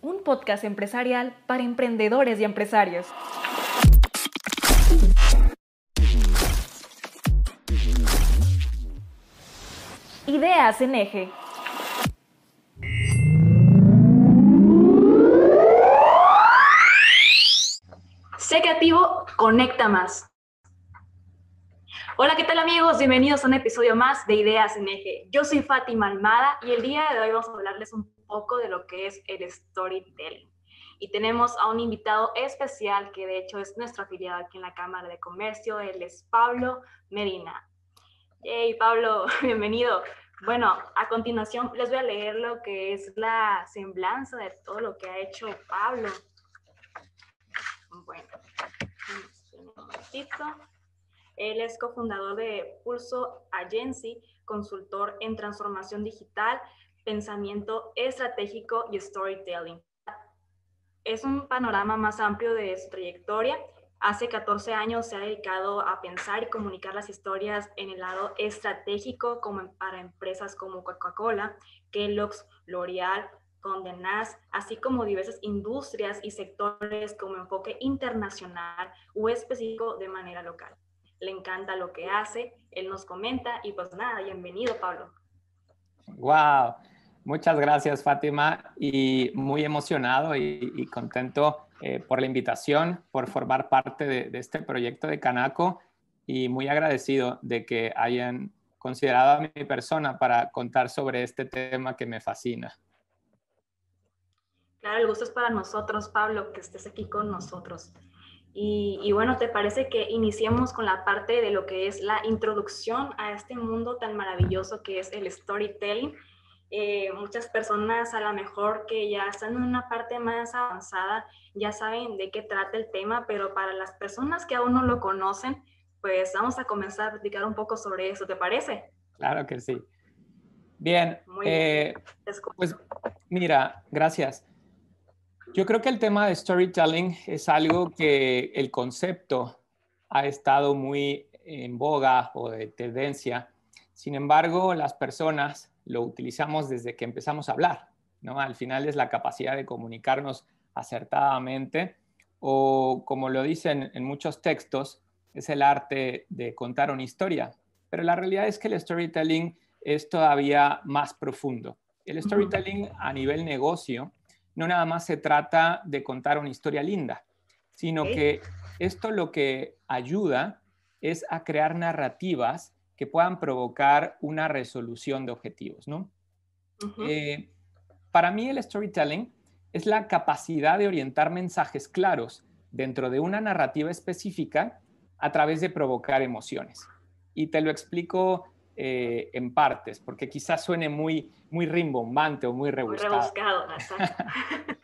un podcast empresarial para emprendedores y empresarios. Ideas en eje. Sé creativo, conecta más. Hola, ¿qué tal amigos? Bienvenidos a un episodio más de Ideas en Eje. Yo soy Fátima Almada y el día de hoy vamos a hablarles un poco de lo que es el storytelling. Y tenemos a un invitado especial que de hecho es nuestro afiliado aquí en la Cámara de Comercio. Él es Pablo Medina. Hey, Pablo, bienvenido. Bueno, a continuación les voy a leer lo que es la semblanza de todo lo que ha hecho Pablo. Bueno, un momentito. Él es cofundador de Pulso Agency, consultor en transformación digital, pensamiento estratégico y storytelling. Es un panorama más amplio de su trayectoria. Hace 14 años se ha dedicado a pensar y comunicar las historias en el lado estratégico como para empresas como Coca-Cola, Kellogg's, L'Oreal, Condé Nast, así como diversas industrias y sectores como enfoque internacional o específico de manera local le encanta lo que hace, él nos comenta y pues nada, bienvenido Pablo. Wow, muchas gracias Fátima y muy emocionado y, contento eh, por la invitación, por formar parte de, este proyecto de Canaco y muy agradecido de que hayan considerado a mi persona para contar sobre este tema que me fascina. Claro, el gusto es para nosotros, Pablo, que estés aquí con nosotros. Y, bueno, ¿te parece que iniciemos con la parte de lo que es la introducción a este mundo tan maravilloso que es el storytelling? Eh, muchas personas a lo mejor que ya están en una parte más avanzada ya saben de qué trata el tema, pero para las personas que aún no lo conocen, pues vamos a comenzar a platicar un poco sobre eso, ¿te parece? Claro que sí. Bien, eh, pues mira, gracias. Yo creo que el tema de storytelling es algo que el concepto ha estado muy en boga o de tendencia. Sin embargo, las personas lo utilizamos desde que empezamos a hablar, ¿no? Al final es la capacidad de comunicarnos acertadamente o como lo dicen en muchos textos, es el arte de contar una historia. Pero la realidad es que el storytelling es todavía más profundo. El storytelling a nivel negocio no nada más se trata de contar una historia linda, sino que esto lo que ayuda es a crear narrativas que puedan provocar una resolución de objetivos, ¿no? Eh, para mí el storytelling es la capacidad de orientar mensajes claros dentro de una narrativa específica a través de provocar emociones. Y te lo explico eh, en partes, porque quizás suene muy, muy rimbombante o muy rebuscado. Muy rebuscado,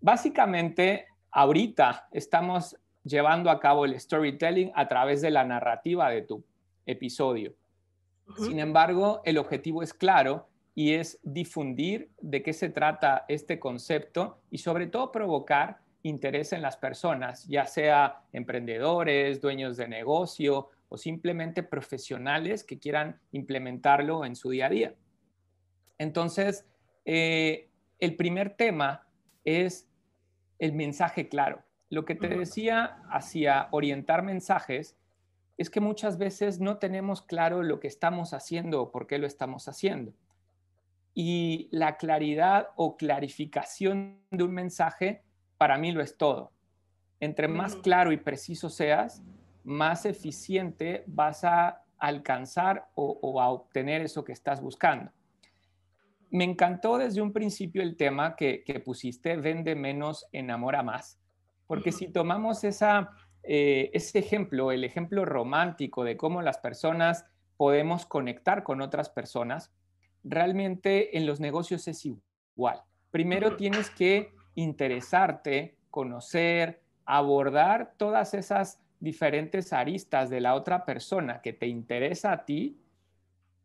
Básicamente, ahorita estamos llevando a cabo el storytelling a través de la narrativa de tu episodio. Sin embargo, el objetivo es claro y es difundir de qué se trata este concepto y sobre todo provocar interés en las personas, ya sea emprendedores, dueños de negocio o simplemente profesionales que quieran implementarlo en su día a día. Entonces, eh, el primer tema es el mensaje claro. Lo que te decía hacia orientar mensajes es que muchas veces no tenemos claro lo que estamos haciendo o por qué lo estamos haciendo. Y la claridad o clarificación de un mensaje para mí lo es todo. Entre más claro y preciso seas, más eficiente vas a alcanzar o, a obtener eso que estás buscando. Me encantó desde un principio el tema que, pusiste, vende menos, enamora más, porque si tomamos esa, eh, ese ejemplo, el ejemplo romántico de cómo las personas podemos conectar con otras personas, realmente en los negocios es igual. Primero tienes que interesarte, conocer, abordar todas esas diferentes aristas de la otra persona que te interesa a ti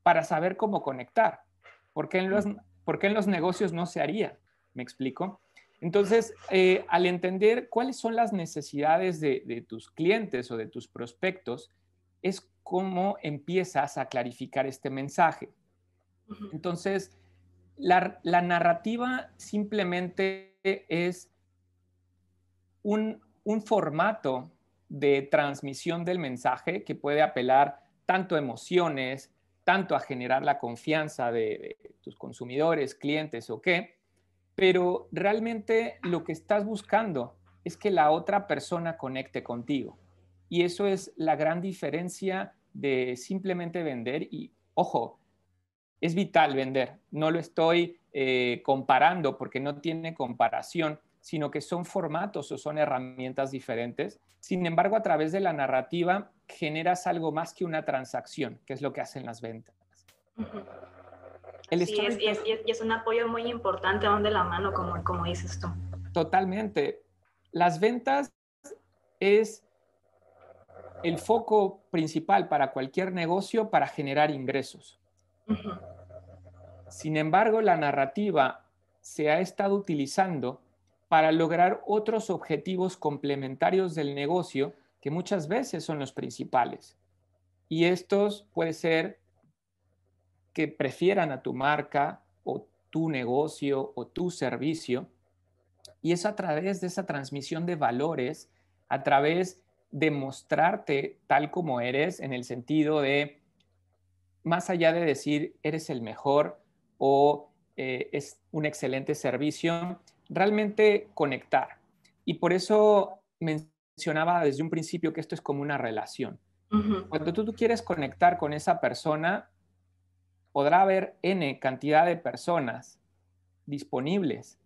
para saber cómo conectar. Porque en los, porque en los negocios no se haría? ¿Me explico? Entonces, eh, al entender cuáles son las necesidades de, de tus clientes o de tus prospectos, es cómo empiezas a clarificar este mensaje. Entonces, la, narrativa simplemente es un, formato de transmisión del mensaje que puede apelar tanto a emociones, tanto a generar la confianza de, tus consumidores, clientes o qué, pero realmente lo que estás buscando es que la otra persona conecte contigo. Y eso es la gran diferencia de simplemente vender. Y ojo, es vital vender. No lo estoy eh, comparando porque no tiene comparación, sino que son formatos o son herramientas diferentes. Sin embargo, a través de la narrativa generas algo más que una transacción, que es lo que hacen las ventas. Sí, es, y, es, un apoyo muy importante, donde la mano, como, como dices tú. Totalmente. Las ventas es el foco principal para cualquier negocio para generar ingresos. Sin embargo, la narrativa se ha estado utilizando para lograr otros objetivos complementarios del negocio que muchas veces son los principales. Y estos puede ser que prefieran a tu marca o tu negocio o tu servicio. Y es a través de esa transmisión de valores, a través de mostrarte tal como eres, en el sentido de, más allá de decir eres el mejor o eh, es un excelente servicio, realmente conectar. Y por eso mencionaba desde un principio que esto es como una relación. Cuando tú, tú quieres conectar con esa persona, podrá haber N cantidad de personas disponibles,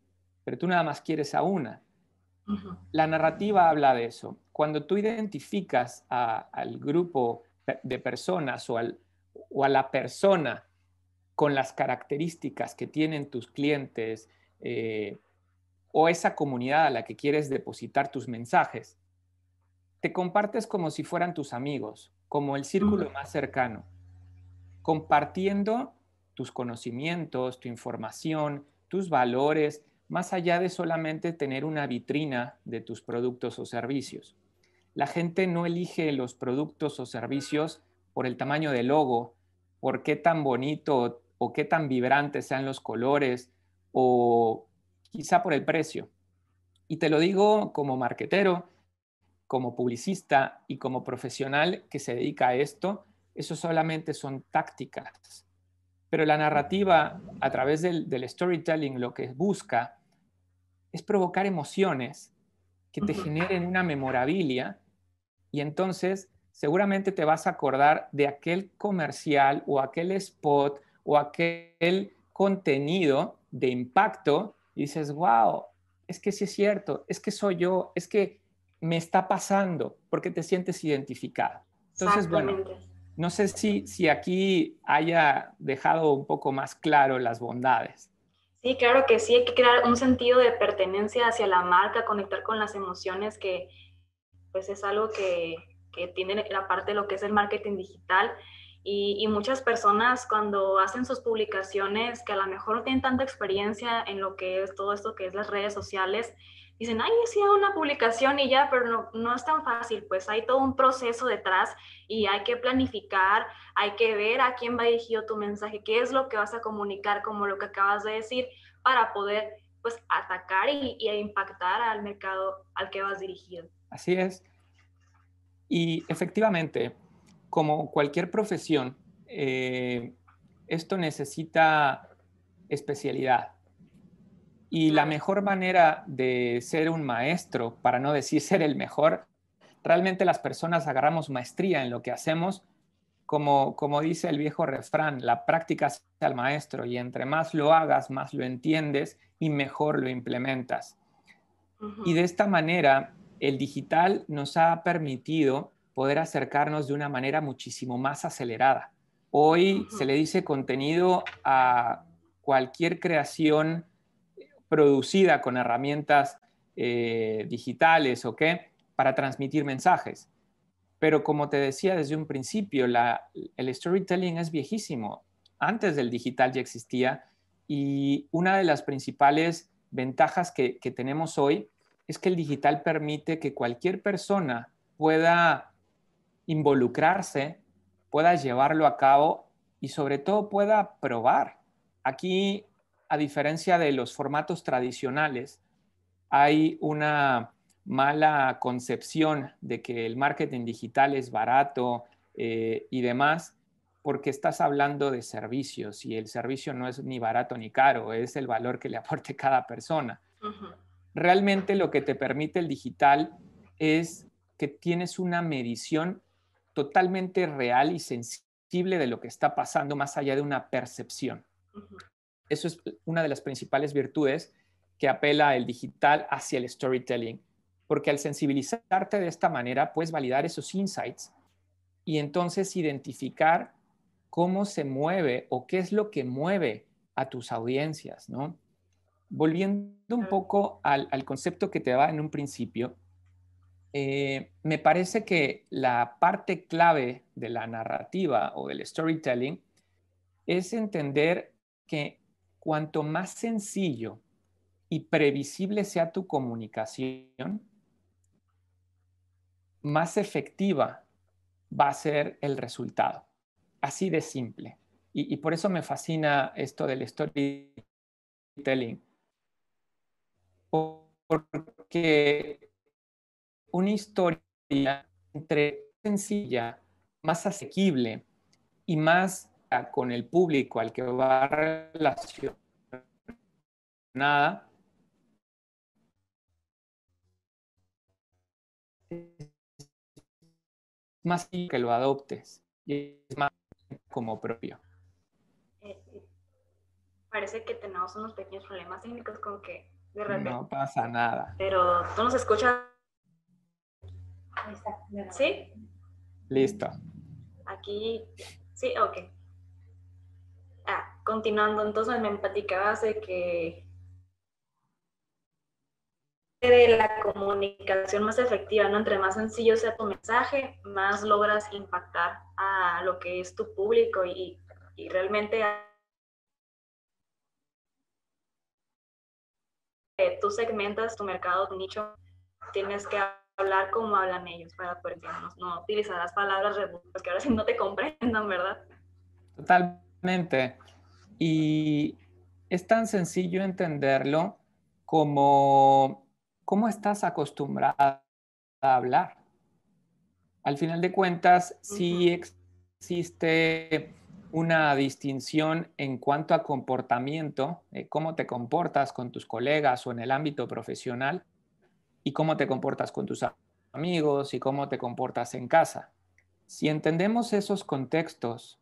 pero tú nada más quieres a una. La narrativa habla de eso. Cuando tú identificas al grupo de personas o, o, a la persona con las características que tienen tus clientes eh, o esa comunidad a la que quieres depositar tus mensajes, te compartes como si fueran tus amigos, como el círculo más cercano, compartiendo tus conocimientos, tu información, tus valores, más allá de solamente tener una vitrina de tus productos o servicios. La gente no elige los productos o servicios por el tamaño del logo, por qué tan bonito o qué tan vibrantes sean los colores o quizá por el precio. Y te lo digo como marquetero, como publicista y como profesional que se dedica a esto, eso solamente son tácticas. Pero la narrativa a través del, del storytelling lo que busca es provocar emociones que te generen una memorabilia y entonces seguramente te vas a acordar de aquel comercial o aquel spot o aquel contenido de impacto y dices, wow, es que sí es cierto, es que soy yo, es que me está pasando porque te sientes identificado. Entonces, bueno, no sé si, si aquí haya dejado un poco más claro las bondades. Sí, claro que sí, hay que crear un sentido de pertenencia hacia la marca, conectar con las emociones, que pues es algo que, que tiene la parte de lo que es el marketing digital. Y, y, muchas personas cuando hacen sus publicaciones, que a lo mejor no tienen tanta experiencia en lo que es todo esto que es las redes sociales, dicen, ay, sí, una publicación y ya, pero no, no es tan fácil, pues hay todo un proceso detrás y hay que planificar, hay que ver a quién va dirigido tu mensaje, qué es lo que vas a comunicar, como lo que acabas de decir, para poder pues atacar y, y impactar al mercado al que vas dirigido. Así es. Y efectivamente, como cualquier profesión, eh, esto necesita especialidad. Y la mejor manera de ser un maestro, para no decir ser el mejor, realmente las personas agarramos maestría en lo que hacemos, como, como dice el viejo refrán, la práctica es al maestro y entre más lo hagas, más lo entiendes y mejor lo implementas. Y de esta manera, el digital nos ha permitido poder acercarnos de una manera muchísimo más acelerada. Hoy se le dice contenido a cualquier creación producida con herramientas eh, digitales o qué, para transmitir mensajes. Pero como te decía desde un principio, el storytelling es viejísimo. Antes del digital ya existía y una de las principales ventajas que, que tenemos hoy es que el digital permite que cualquier persona pueda involucrarse, pueda llevarlo a cabo y sobre todo pueda probar. Aquí a diferencia de los formatos tradicionales, hay una mala concepción de que el marketing digital es barato eh, y demás, porque estás hablando de servicios y el servicio no es ni barato ni caro, es el valor que le aporte cada persona. Realmente lo que te permite el digital es que tienes una medición totalmente real y sensible de lo que está pasando más allá de una percepción. Eso es una de las principales virtudes que apela el digital hacia el storytelling, porque al sensibilizarte de esta manera puedes validar esos insights y entonces identificar cómo se mueve o qué es lo que mueve a tus audiencias, ¿no? Volviendo un poco al, concepto que te daba en un principio, eh, me parece que la parte clave de la narrativa o del storytelling es entender que cuanto más sencillo y previsible sea tu comunicación, más efectiva va a ser el resultado. Así de simple. Y, por eso me fascina esto del storytelling. Porque una historia entre sencilla, más asequible y más con el público al que va relacionada, más que lo adoptes y es más como propio. Eh, parece que tenemos unos pequeños problemas técnicos con que de repente... No pasa nada. Pero tú nos escuchas. Ahí está. ¿Sí? Listo. Aquí, sí, ok. Continuando, entonces me platicabas de que de la comunicación más efectiva, ¿no? Entre más sencillo sea tu mensaje, más logras impactar a lo que es tu público y, y realmente tú segmentas tu mercado, nicho, tienes que hablar como hablan ellos para poder no utilizar las palabras que ahora sí no te comprendan, ¿verdad? Totalmente. Y es tan sencillo entenderlo como cómo estás acostumbrada a hablar. Al final de cuentas, sí existe una distinción en cuanto a comportamiento, eh, cómo te comportas con tus colegas o en el ámbito profesional y cómo te comportas con tus amigos y cómo te comportas en casa. Si entendemos esos contextos,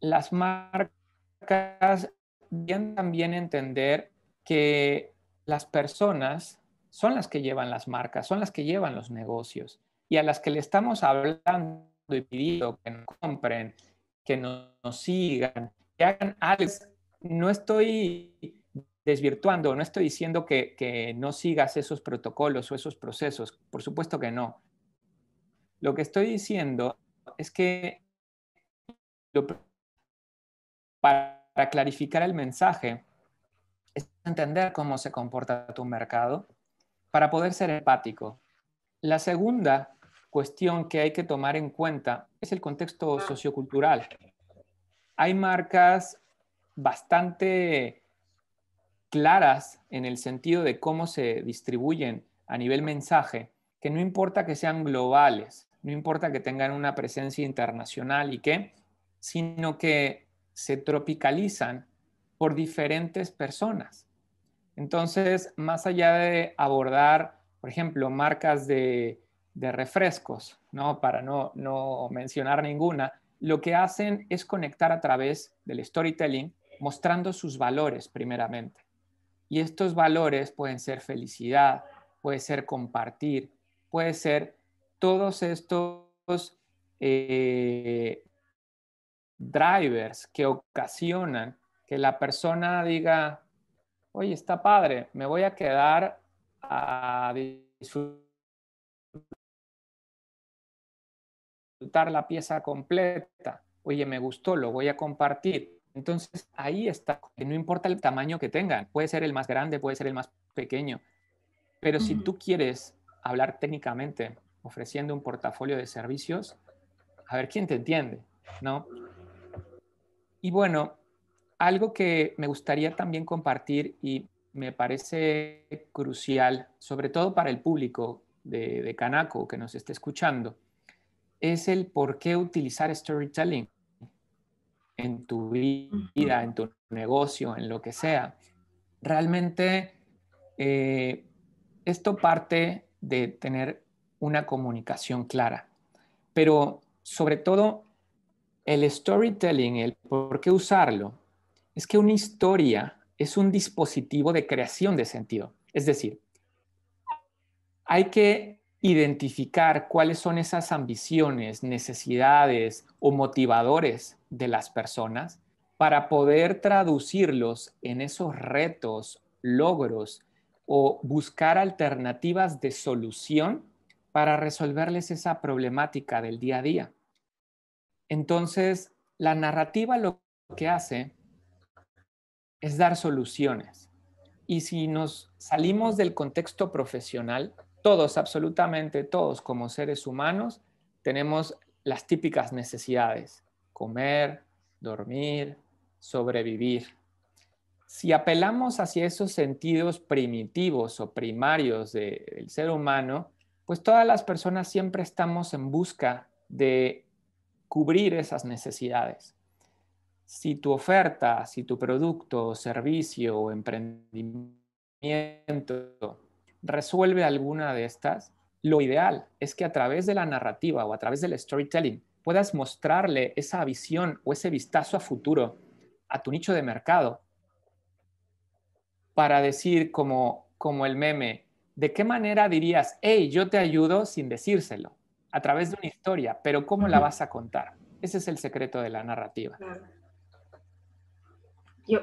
las marcas deben también entender que las personas son las que llevan las marcas, son las que llevan los negocios y a las que le estamos hablando y pidiendo que nos compren, que nos, sigan, que hagan algo. No estoy desvirtuando, no estoy diciendo que, que, no sigas esos protocolos o esos procesos, por supuesto que no. Lo que estoy diciendo es que para clarificar el mensaje es entender cómo se comporta tu mercado para poder ser empático. La segunda cuestión que hay que tomar en cuenta es el contexto sociocultural. Hay marcas bastante claras en el sentido de cómo se distribuyen a nivel mensaje, que no importa que sean globales, no importa que tengan una presencia internacional y qué, sino que se tropicalizan por diferentes personas. Entonces, más allá de abordar, por ejemplo, marcas de, refrescos, ¿no? para no, no mencionar ninguna, lo que hacen es conectar a través del storytelling, mostrando sus valores primeramente. Y estos valores pueden ser felicidad, puede ser compartir, puede ser todos estos eh, drivers que ocasionan que la persona diga, oye, está padre, me voy a quedar a disfrutar la pieza completa. Oye, me gustó, lo voy a compartir. Entonces ahí está, no importa el tamaño que tengan, puede ser el más grande, puede ser el más pequeño, pero si tú quieres hablar técnicamente ofreciendo un portafolio de servicios, a ver quién te entiende, ¿no? Y bueno, algo que me gustaría también compartir y me parece crucial, sobre todo para el público de, de Canaco que nos esté escuchando, es el por qué utilizar storytelling en tu vida, en tu negocio, en lo que sea. Realmente eh, esto parte de tener una comunicación clara, pero sobre todo el storytelling, el por qué usarlo, es que una historia es un dispositivo de creación de sentido. Es decir, hay que identificar cuáles son esas ambiciones, necesidades o motivadores de las personas para poder traducirlos en esos retos, logros o buscar alternativas de solución para resolverles esa problemática del día a día. Entonces, la narrativa lo que hace es dar soluciones. Y si nos salimos del contexto profesional, todos, absolutamente todos como seres humanos, tenemos las típicas necesidades, comer, dormir, sobrevivir. Si apelamos hacia esos sentidos primitivos o primarios del ser humano, pues todas las personas siempre estamos en busca de cubrir esas necesidades. Si tu oferta, si tu producto, servicio o emprendimiento resuelve alguna de estas, lo ideal es que a través de la narrativa o a través del storytelling puedas mostrarle esa visión o ese vistazo a futuro a tu nicho de mercado para decir como, como el meme, ¿de qué manera dirías, hey, yo te ayudo sin decírselo? A través de una historia, pero ¿cómo la vas a contar? Ese es el secreto de la narrativa. Yo,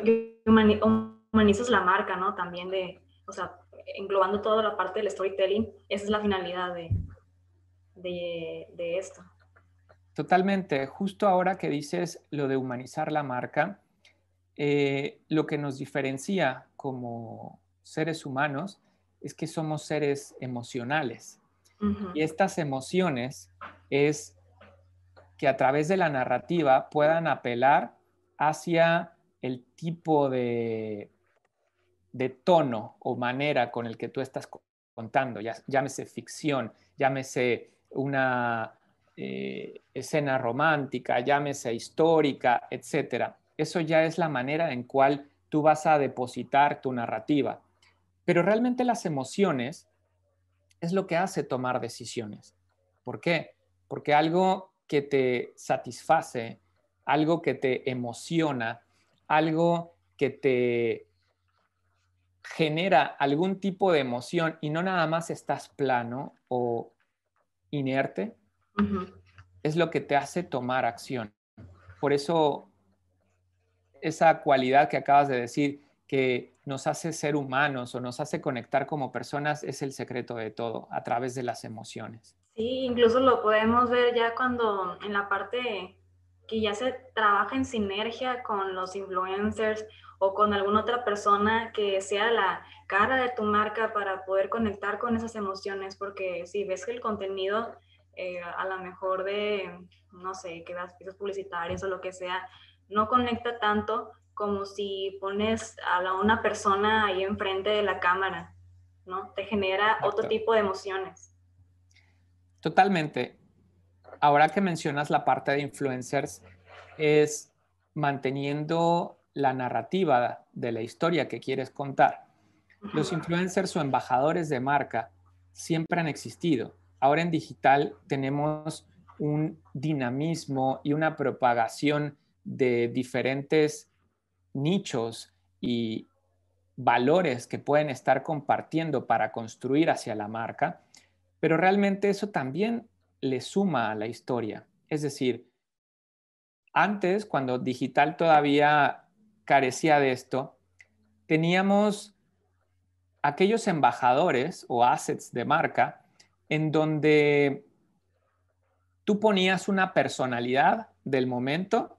humanizas la marca, ¿no? También de, o sea, englobando toda la parte del storytelling, esa es la finalidad de, de, esto. Totalmente. Justo ahora que dices lo de humanizar la marca, eh, lo que nos diferencia como seres humanos es que somos seres emocionales. Y estas emociones es que a través de la narrativa puedan apelar hacia el tipo de de tono o manera con el que tú estás contando, ya, llámese ficción, llámese una eh, escena romántica, llámese histórica, etc. Eso ya es la manera en cual tú vas a depositar tu narrativa. Pero realmente las emociones es lo que hace tomar decisiones. ¿Por qué? Porque algo que te satisface, algo que te emociona, algo que te genera algún tipo de emoción y no nada más estás plano o inerte, es lo que te hace tomar acción. Por eso, esa cualidad que acabas de decir, que nos hace ser humanos o nos hace conectar como personas, es el secreto de todo, a través de las emociones. Sí, incluso lo podemos ver ya cuando en la parte que ya se trabaja en sinergia con los influencers o con alguna otra persona que sea la cara de tu marca para poder conectar con esas emociones, porque si ves que el contenido eh, a lo mejor de, no sé, que das piezas publicitarias o lo que sea, no conecta tanto como si pones a una persona ahí enfrente de la cámara, ¿no? Te genera otro tipo de emociones. Totalmente. Ahora que mencionas la parte de influencers, es manteniendo la narrativa de la historia que quieres contar. Los influencers o embajadores de marca siempre han existido. Ahora en digital tenemos un dinamismo y una propagación de diferentes nichos y valores que pueden estar compartiendo para construir hacia la marca, pero realmente eso también le suma a la historia. Es decir, antes, cuando digital todavía carecía de esto, teníamos aquellos embajadores o assets de marca en donde tú ponías una personalidad del momento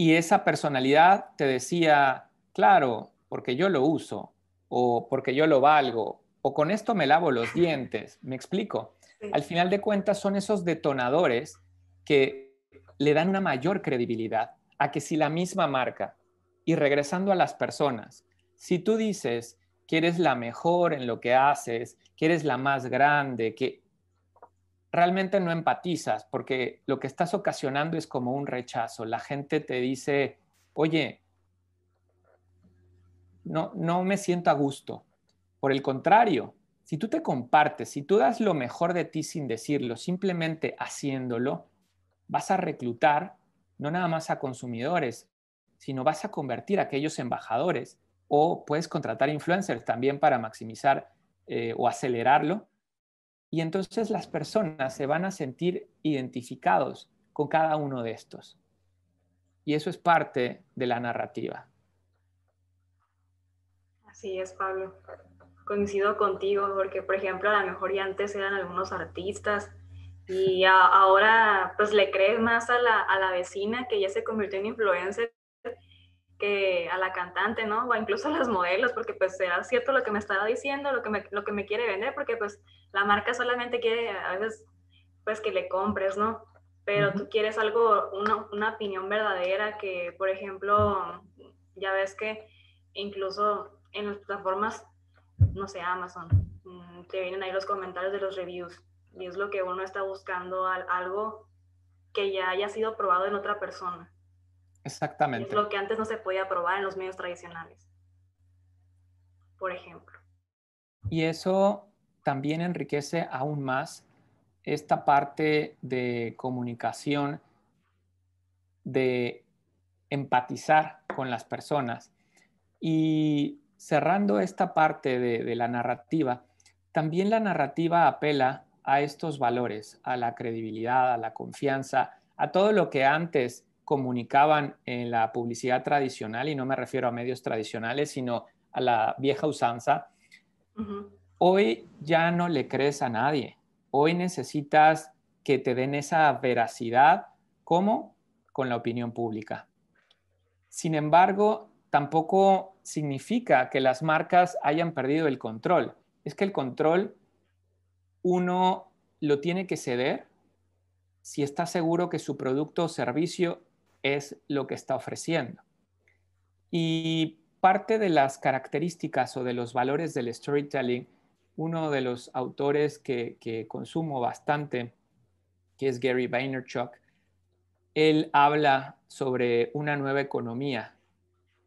y esa personalidad te decía, claro, porque yo lo uso o porque yo lo valgo o con esto me lavo los dientes, me explico. Al final de cuentas son esos detonadores que le dan una mayor credibilidad a que si la misma marca, y regresando a las personas, si tú dices que eres la mejor en lo que haces, que eres la más grande, que realmente no empatizas, porque lo que estás ocasionando es como un rechazo. La gente te dice, oye, no, no me siento a gusto. Por el contrario, si tú te compartes, si tú das lo mejor de ti sin decirlo, simplemente haciéndolo, vas a reclutar no nada más a consumidores, sino vas a convertir a aquellos embajadores o puedes contratar influencers también para maximizar eh, o acelerarlo. Y entonces las personas se van a sentir identificados con cada uno de estos. Y eso es parte de la narrativa. Así es, Pablo. Coincido contigo, porque por ejemplo, a lo mejor ya antes eran algunos artistas y ahora pues le crees más a la, a la vecina que ya se convirtió en influencer que a la cantante, ¿no? O incluso a los modelos, porque pues será cierto lo que me estaba diciendo, lo que me, lo que me quiere vender, porque pues la marca solamente quiere a veces pues que le compres, ¿no? Pero tú quieres algo, una, una, opinión verdadera que, por ejemplo, ya ves que incluso en las plataformas, no sé, Amazon, mm, te vienen ahí los comentarios de los reviews y es lo que uno está buscando, algo que ya haya sido probado en otra persona. Exactamente. Es lo que antes no se podía probar en los medios tradicionales, por ejemplo. Y eso también enriquece aún más esta parte de comunicación, de empatizar con las personas. Y cerrando esta parte de, la narrativa, también la narrativa apela a estos valores, a la credibilidad, a la confianza, a todo lo que antes comunicaban en la publicidad tradicional, y no me refiero a medios tradicionales, sino a la vieja usanza, hoy ya no le crees a nadie. Hoy necesitas que te den esa veracidad. ¿Cómo? Con la opinión pública. Sin embargo, tampoco significa que las marcas hayan perdido el control. Es que el control uno lo tiene que ceder si está seguro que su producto o servicio es lo que está ofreciendo. Y parte de las características o de los valores del storytelling, uno de los autores que, que consumo bastante, que es Gary Vaynerchuk, él habla sobre una nueva economía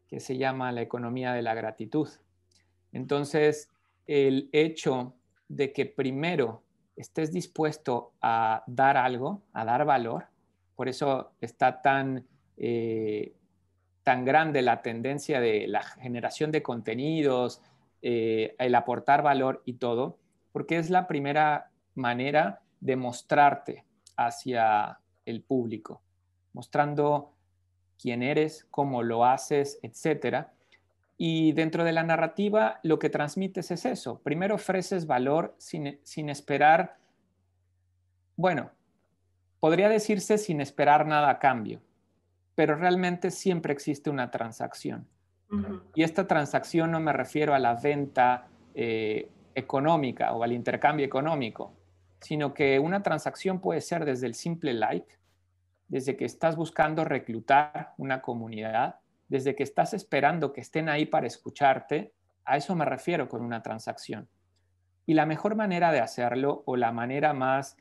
que se llama la economía de la gratitud. Entonces, el hecho de que primero estés dispuesto a dar algo, a dar valor, por eso está tan, eh, tan grande la tendencia de la generación de contenidos, eh, el aportar valor y todo, porque es la primera manera de mostrarte hacia el público, mostrando quién eres, cómo lo haces, etcétera. Y dentro de la narrativa lo que transmites es eso. Primero ofreces valor sin, sin esperar, bueno, podría decirse sin esperar nada a cambio, pero realmente siempre existe una transacción. Y esta transacción no me refiero a la venta eh, económica o al intercambio económico, sino que una transacción puede ser desde el simple like, desde que estás buscando reclutar una comunidad, desde que estás esperando que estén ahí para escucharte, a eso me refiero con una transacción. Y la mejor manera de hacerlo o la manera más,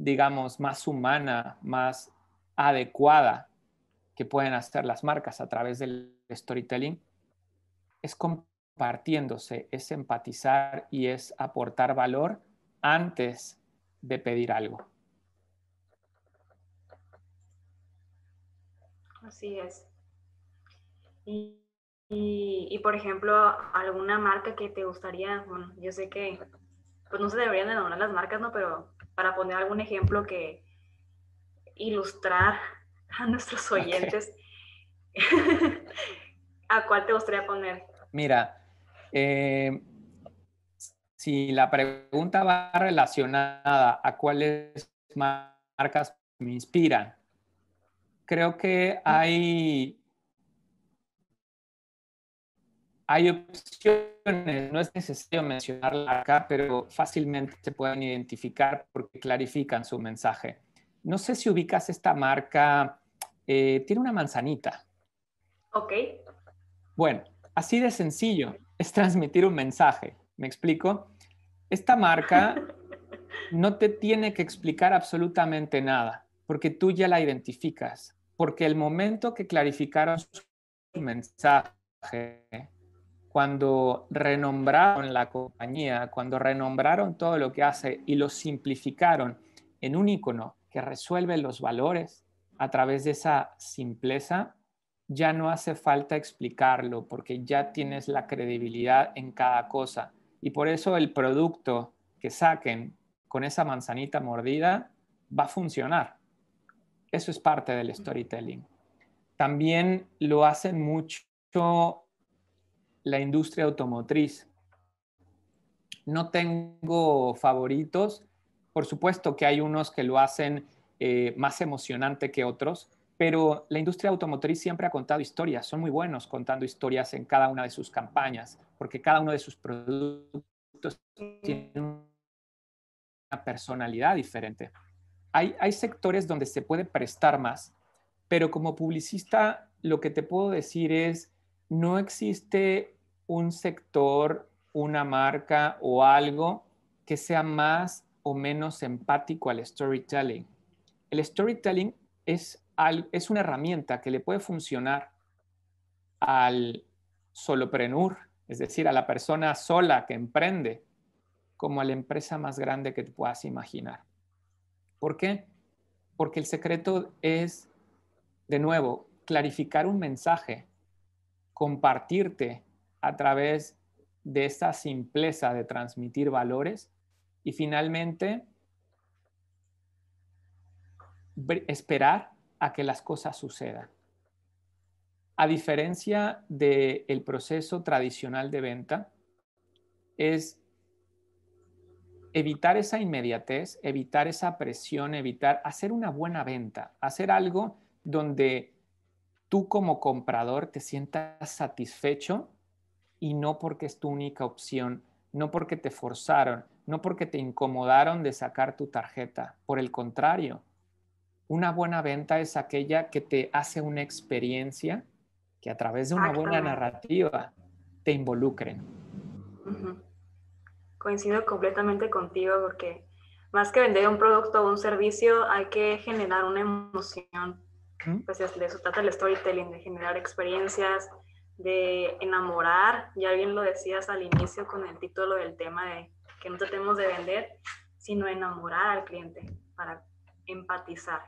digamos, más humana, más adecuada que pueden hacer las marcas a través del storytelling es compartiéndose, es empatizar y es aportar valor antes de pedir algo. Así es. Y, por ejemplo, alguna marca que te gustaría, bueno, yo sé que pues no se deberían de nombrar las marcas, ¿no? Pero para poner algún ejemplo que ilustrar a nuestros oyentes, ¿a cuál te gustaría poner? Mira, eh, si la pregunta va relacionada a cuáles marcas me inspiran, creo que hay, hay opciones, no es necesario mencionarla acá, pero fácilmente se pueden identificar porque clarifican su mensaje. No sé si ubicas esta marca eh, tiene una manzanita. Ok. Bueno, así de sencillo es transmitir un mensaje. ¿Me explico? Esta marca no te tiene que explicar absolutamente nada, porque tú ya la identificas, porque el momento que clarificaron su mensaje, cuando renombraron la compañía, cuando renombraron todo lo que hace y lo simplificaron en un icono que resuelve los valores a través de esa simpleza, ya no hace falta explicarlo porque ya tienes la credibilidad en cada cosa. Y por eso el producto que saquen con esa manzanita mordida va a funcionar. Eso es parte del storytelling. También lo hacen mucho la industria automotriz. No tengo favoritos. Por supuesto que hay unos que lo hacen eh, más emocionante que otros, pero la industria automotriz siempre ha contado historias. Son muy buenos contando historias en cada una de sus campañas, porque cada uno de sus productos tiene una personalidad diferente. Hay, hay sectores donde se puede prestar más, pero como publicista lo que te puedo decir es, no existe un sector, una marca o algo que sea más o menos empático al storytelling. El storytelling es, es una herramienta que le puede funcionar al soloprenur, es decir, a la persona sola que emprende, como a la empresa más grande que te puedas imaginar. ¿Por qué? Porque el secreto es, de nuevo, clarificar un mensaje, compartirte a través de esta simpleza de transmitir valores y finalmente esperar a que las cosas sucedan. A diferencia del proceso tradicional de venta, es evitar esa inmediatez, evitar esa presión, evitar hacer una buena venta, hacer algo donde tú como comprador te sientas satisfecho y no porque es tu única opción, no porque te forzaron, no porque te incomodaron de sacar tu tarjeta. Por el contrario, una buena venta es aquella que te hace una experiencia que a través de una buena narrativa te involucren. Coincido completamente contigo porque más que vender un producto o un servicio, hay que generar una emoción. Pues de eso trata el storytelling, de generar experiencias, de enamorar, ya bien lo decías al inicio con el título del tema de que no tratemos de vender, sino enamorar al cliente para empatizar.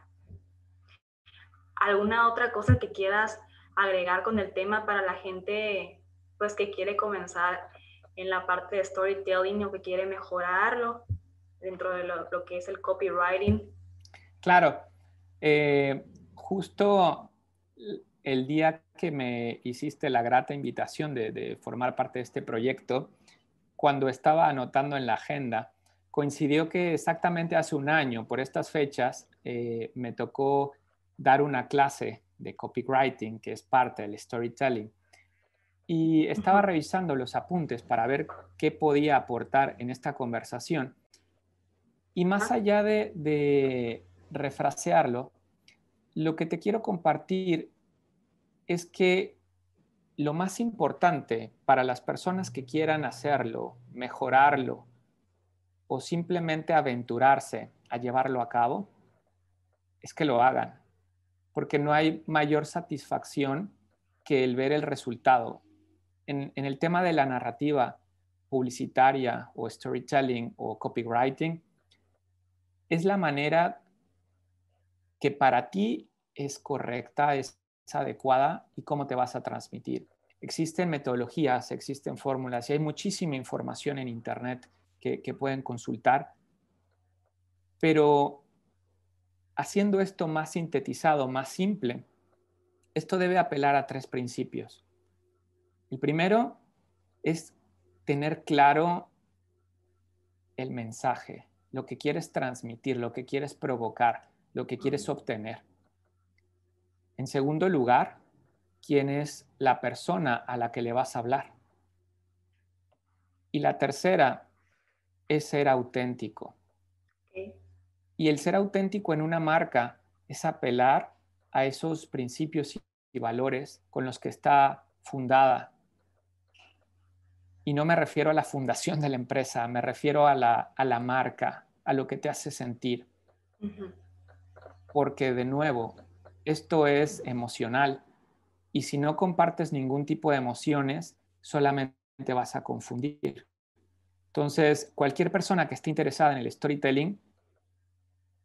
¿Alguna otra cosa que quieras agregar con el tema para la gente pues que quiere comenzar en la parte de storytelling o que quiere mejorarlo dentro de lo, que es el copywriting? Claro, eh, justo el día que me hiciste la grata invitación de, formar parte de este proyecto, cuando estaba anotando en la agenda, coincidió que exactamente hace un año, por estas fechas, eh, me tocó dar una clase de copywriting, que es parte del storytelling. Y estaba revisando los apuntes para ver qué podía aportar en esta conversación. Y más allá de, de refrasearlo, lo que te quiero compartir es que lo más importante para las personas que quieran hacerlo, mejorarlo o simplemente aventurarse a llevarlo a cabo, es que lo hagan, porque no hay mayor satisfacción que el ver el resultado. En, el tema de la narrativa publicitaria o storytelling o copywriting, es la manera que para ti es correcta, es adecuada y cómo te vas a transmitir. Existen metodologías, existen fórmulas y hay muchísima información en Internet que, pueden consultar, pero haciendo esto más sintetizado, más simple, esto debe apelar a tres principios. El primero es tener claro el mensaje, lo que quieres transmitir, lo que quieres provocar, lo que quieres obtener. En segundo lugar, quién es la persona a la que le vas a hablar. Y la tercera es ser auténtico. Y el ser auténtico en una marca es apelar a esos principios y valores con los que está fundada. Y no me refiero a la fundación de la empresa, me refiero a la, a la marca, a lo que te hace sentir. Porque de nuevo, esto es emocional y si no compartes ningún tipo de emociones, solamente vas a confundir. Entonces, cualquier persona que esté interesada en el storytelling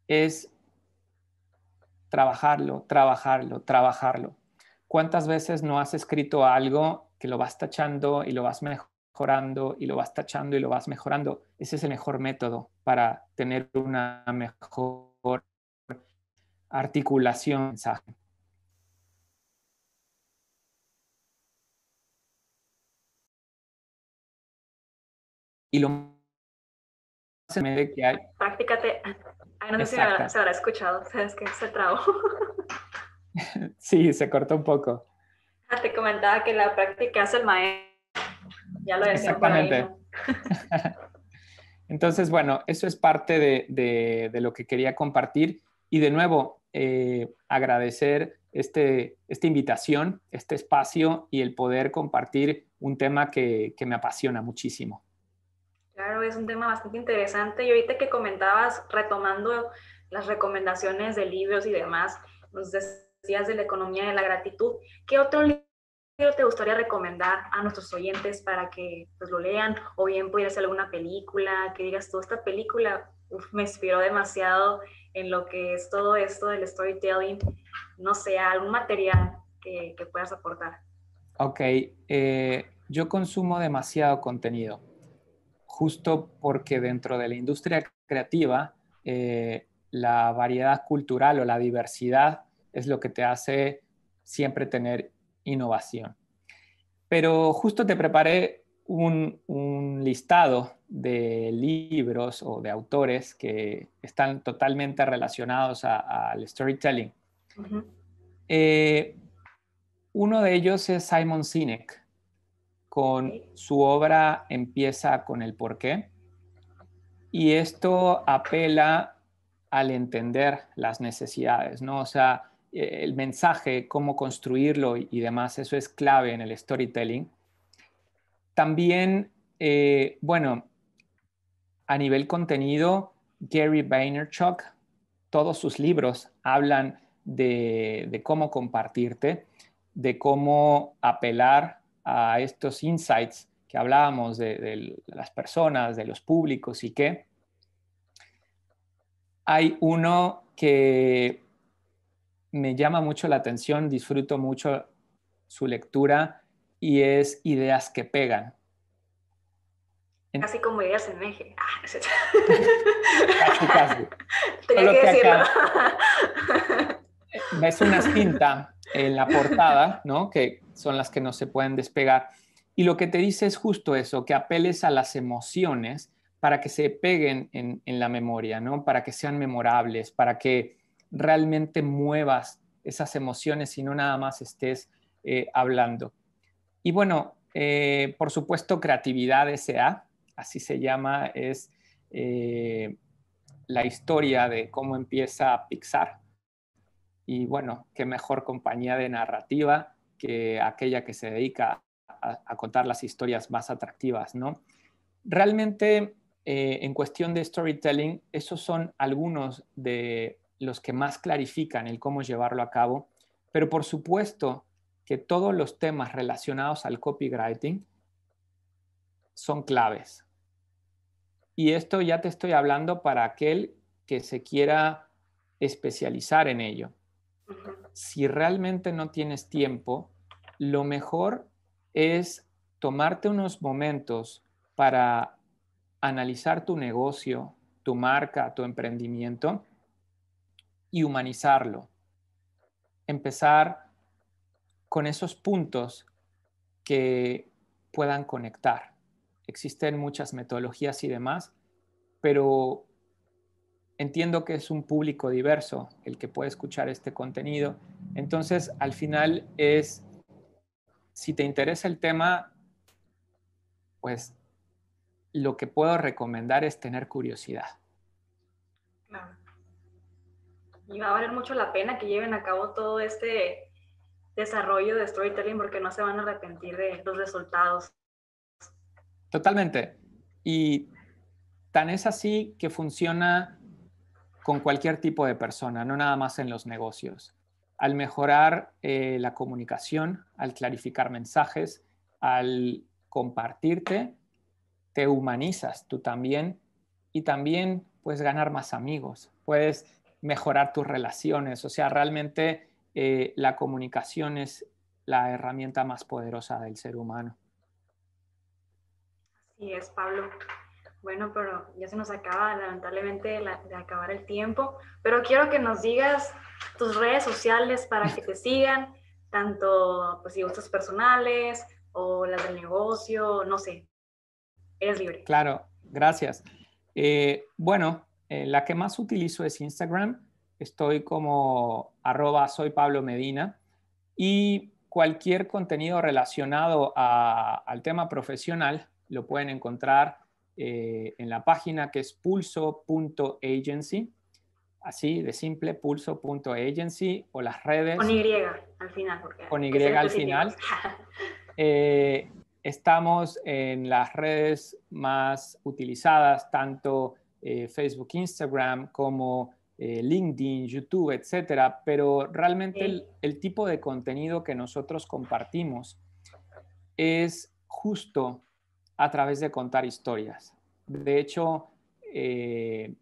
es trabajarlo, trabajarlo, trabajarlo. ¿Cuántas veces no has escrito algo que lo vas tachando y lo vas mejorando y lo vas tachando y lo vas mejorando? Ese es el mejor método para tener una mejor articulación mensaje. Y lo más que hay. Prácticate. Ay, no sé si se habrá escuchado. Sabes que se trabó. sí, se cortó un poco. Ah, te comentaba que la práctica es el maestro. Ya lo decía Exactamente. Entonces, bueno, eso es parte de, de, lo que quería compartir. Y de nuevo, eh, agradecer este, esta invitación, este espacio y el poder compartir un tema que, que me apasiona muchísimo. Claro, es un tema bastante interesante. Y ahorita que comentabas, retomando las recomendaciones de libros y demás, nos decías de la economía de la gratitud. ¿Qué otro libro te gustaría recomendar a nuestros oyentes para que pues, lo lean? O bien pudiera ser alguna película, que digas tú, esta película me inspiró demasiado en lo que es todo esto del storytelling. No sé, algún material que, que puedas aportar. Ok, eh, yo consumo demasiado contenido justo porque dentro de la industria creativa eh, la variedad cultural o la diversidad es lo que te hace siempre tener innovación. Pero justo te preparé un, listado de libros o de autores que están totalmente relacionados al storytelling. Eh, uno de ellos es Simon Sinek con su obra empieza con el porqué y esto apela al entender las necesidades, ¿no? O sea, el mensaje, cómo construirlo y demás, eso es clave en el storytelling. También, eh, bueno, a nivel contenido, Gary Vaynerchuk, todos sus libros hablan de, de cómo compartirte, de cómo apelar a estos insights que hablábamos de, las personas, de los públicos y qué. Hay uno que me llama mucho la atención, disfruto mucho su lectura y es Ideas que pegan. Casi como ideas en eje. Ah, casi, casi. Tenía que, decirlo. ves una cinta en la portada, ¿no? Que son las que no se pueden despegar. Y lo que te dice es justo eso, que apeles a las emociones para que se peguen en, la memoria, ¿no? Para que sean memorables, para que realmente muevas esas emociones y no nada más estés eh, hablando. Y bueno, eh, por supuesto, creatividad S.A., así se llama, es eh, la historia de cómo empieza Pixar. Y bueno, qué mejor compañía de narrativa que aquella que se dedica a, contar las historias más atractivas, ¿no? Realmente, eh, en cuestión de storytelling, esos son algunos de los que más clarifican el cómo llevarlo a cabo, pero por supuesto que todos los temas relacionados al copywriting son claves. Y esto ya te estoy hablando para aquel que se quiera especializar en ello si realmente no tienes tiempo, lo mejor es tomarte unos momentos para analizar tu negocio, tu marca, tu emprendimiento y humanizarlo. Empezar con esos puntos que puedan conectar. Existen muchas metodologías y demás, pero entiendo que es un público diverso el que puede escuchar este contenido. Entonces, al final es, si te interesa el tema, pues lo que puedo recomendar es tener curiosidad. Y va a valer mucho la pena que lleven a cabo todo este desarrollo de storytelling porque no se van a arrepentir de los resultados. Totalmente. Y tan es así que funciona con cualquier tipo de persona, no nada más en los negocios. Al mejorar eh, la comunicación, al clarificar mensajes, al compartirte, te humanizas tú también y también puedes ganar más amigos, puedes mejorar tus relaciones, o sea, realmente eh, la comunicación es la herramienta más poderosa del ser humano. Así es, Pablo. Bueno, pero ya se nos acaba lamentablemente de acabar el tiempo, pero quiero que nos digas tus redes sociales para que te sigan, tanto pues si gustas personales o las del negocio, no sé, eres libre. Claro, gracias. Eh, bueno, eh, la que más utilizo es Instagram. Estoy como arroba soy Pablo Medina y cualquier contenido relacionado al tema profesional lo pueden encontrar eh, en la página que es pulso.agency, así de simple, pulso.agency o las redes. Con Y al final. con Y al final. Eh, estamos en las redes más utilizadas, tanto eh, Facebook, Instagram, como LinkedIn, YouTube, etcétera, pero realmente el tipo de contenido que nosotros compartimos es justo a través de contar historias. De hecho, eh,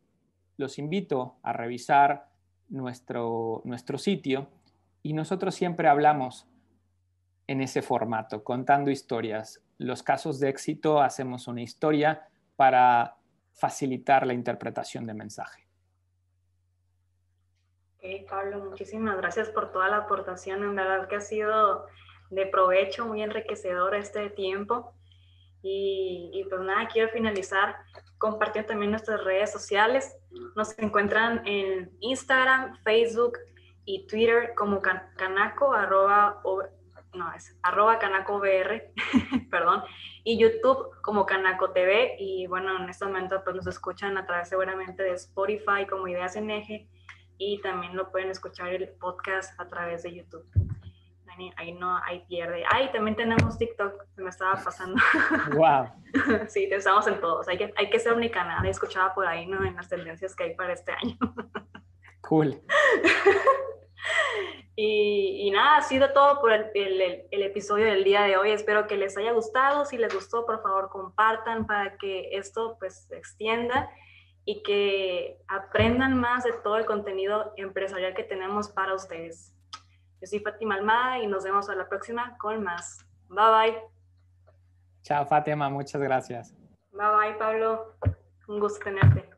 los invito a revisar nuestro, nuestro sitio y nosotros siempre hablamos en ese formato, contando historias. Los casos de éxito hacemos una historia para facilitar la interpretación de mensaje. Ok, Pablo, muchísimas gracias por toda la aportación. En verdad que ha sido de provecho, muy enriquecedor este tiempo. Y, pues nada, quiero finalizar compartiendo también nuestras redes sociales. Nos encuentran en Instagram, Facebook y Twitter como canaco, arroba, no, es arroba canaco perdón, y YouTube como Canaco TV. Y bueno, en este momento pues nos escuchan a través seguramente de Spotify como Ideas en Eje y también lo pueden escuchar el podcast a través de YouTube ahí no, ahí pierde. Ay, también tenemos TikTok, se me estaba pasando. Wow. sí, estamos en todos. Hay que, hay que ser omnicanal. Escuchaba por ahí, ¿no? En las tendencias que hay para este año. cool. Y, y, nada, ha sido todo por el, el, el, episodio del día de hoy. Espero que les haya gustado. Si les gustó, por favor, compartan para que esto pues se extienda y que aprendan más de todo el contenido empresarial que tenemos para ustedes. Yo soy Fátima Almada y nos vemos a la próxima con más. Bye bye. Chao Fátima, muchas gracias. Bye bye Pablo, un gusto tenerte.